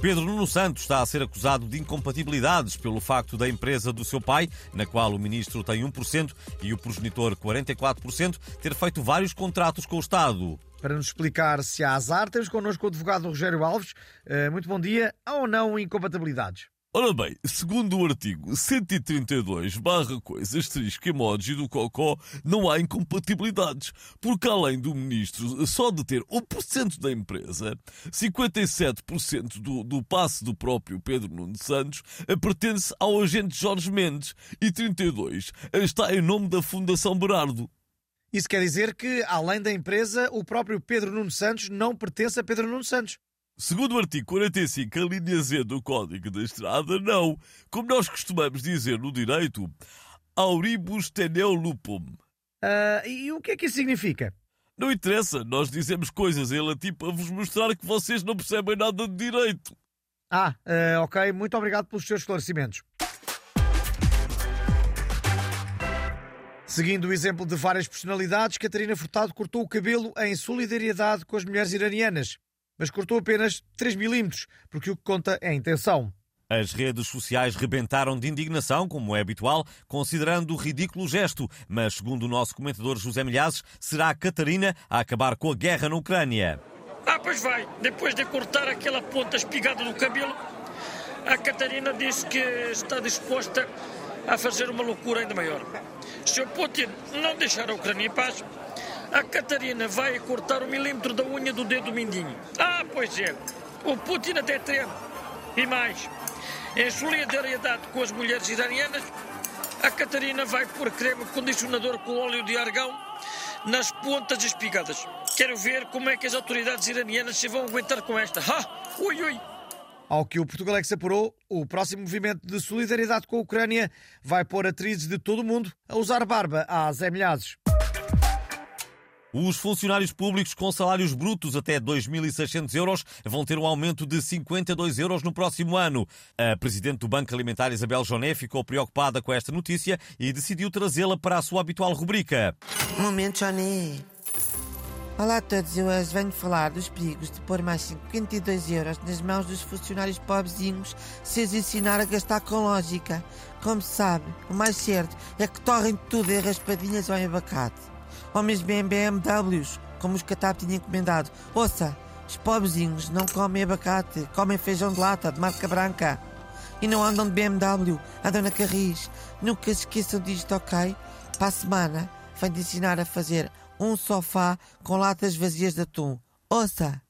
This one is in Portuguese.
Pedro Nuno Santos está a ser acusado de incompatibilidades pelo facto da empresa do seu pai, na qual o ministro tem 1% e o progenitor 44%, ter feito vários contratos com o Estado. Para nos explicar se há azar, temos connosco o advogado Rogério Alves. Uh, muito bom dia. Há ou não incompatibilidades? Ora bem, segundo o artigo 132 barra coisa asterisco emoji do Cocó, não há incompatibilidades, porque além do ministro só de ter 1% da empresa, 57% do, do passe do próprio Pedro Nuno Santos pertence ao agente Jorge Mendes e 32% está em nome da Fundação Berardo. Isso quer dizer que, além da empresa, o próprio Pedro Nuno Santos não pertence a Pedro Nuno Santos. Segundo o artigo 45, a linha Z do Código da Estrada, não. Como nós costumamos dizer no direito, auribus teneo lupum. Uh, e o que é que isso significa? Não interessa, nós dizemos coisas em latim para vos mostrar que vocês não percebem nada de direito. Ah, uh, ok. Muito obrigado pelos seus esclarecimentos. Seguindo o exemplo de várias personalidades, Catarina Furtado cortou o cabelo em solidariedade com as mulheres iranianas mas cortou apenas 3 milímetros, porque o que conta é a intenção. As redes sociais rebentaram de indignação, como é habitual, considerando o ridículo gesto. Mas, segundo o nosso comentador José Milhazes, será a Catarina a acabar com a guerra na Ucrânia. Ah, pois vai. Depois de cortar aquela ponta espigada no cabelo, a Catarina disse que está disposta a fazer uma loucura ainda maior. Se o Putin não deixar a Ucrânia em paz, a Catarina vai cortar um milímetro da unha do dedo mindinho. Ah, pois é. O Putin até treme. E mais, em solidariedade com as mulheres iranianas, a Catarina vai pôr creme condicionador com óleo de argão nas pontas espigadas. Quero ver como é que as autoridades iranianas se vão aguentar com esta. Ha! Ui, ui! Ao que o Portugal é apurou, o próximo movimento de solidariedade com a Ucrânia vai pôr atrizes de todo o mundo a usar barba às emilhases. Os funcionários públicos com salários brutos até 2.600 euros vão ter um aumento de 52 euros no próximo ano. A presidente do Banco Alimentar, Isabel Joné, ficou preocupada com esta notícia e decidiu trazê-la para a sua habitual rubrica. Momento, Joné. Olá a todos, eu hoje venho falar dos perigos de pôr mais 52 euros nas mãos dos funcionários pobrezinhos se os ensinar a gastar com lógica. Como se sabe, o mais certo é que torrem tudo em raspadinhas ou em abacate ou mesmo em BMWs, como os Catap tinham encomendado. Ouça, os pobrezinhos não comem abacate, comem feijão de lata, de marca branca. E não andam de BMW, andam na Carris. Nunca se esqueçam disto, ok? Para a semana, de ensinar a fazer um sofá com latas vazias de atum. Ouça!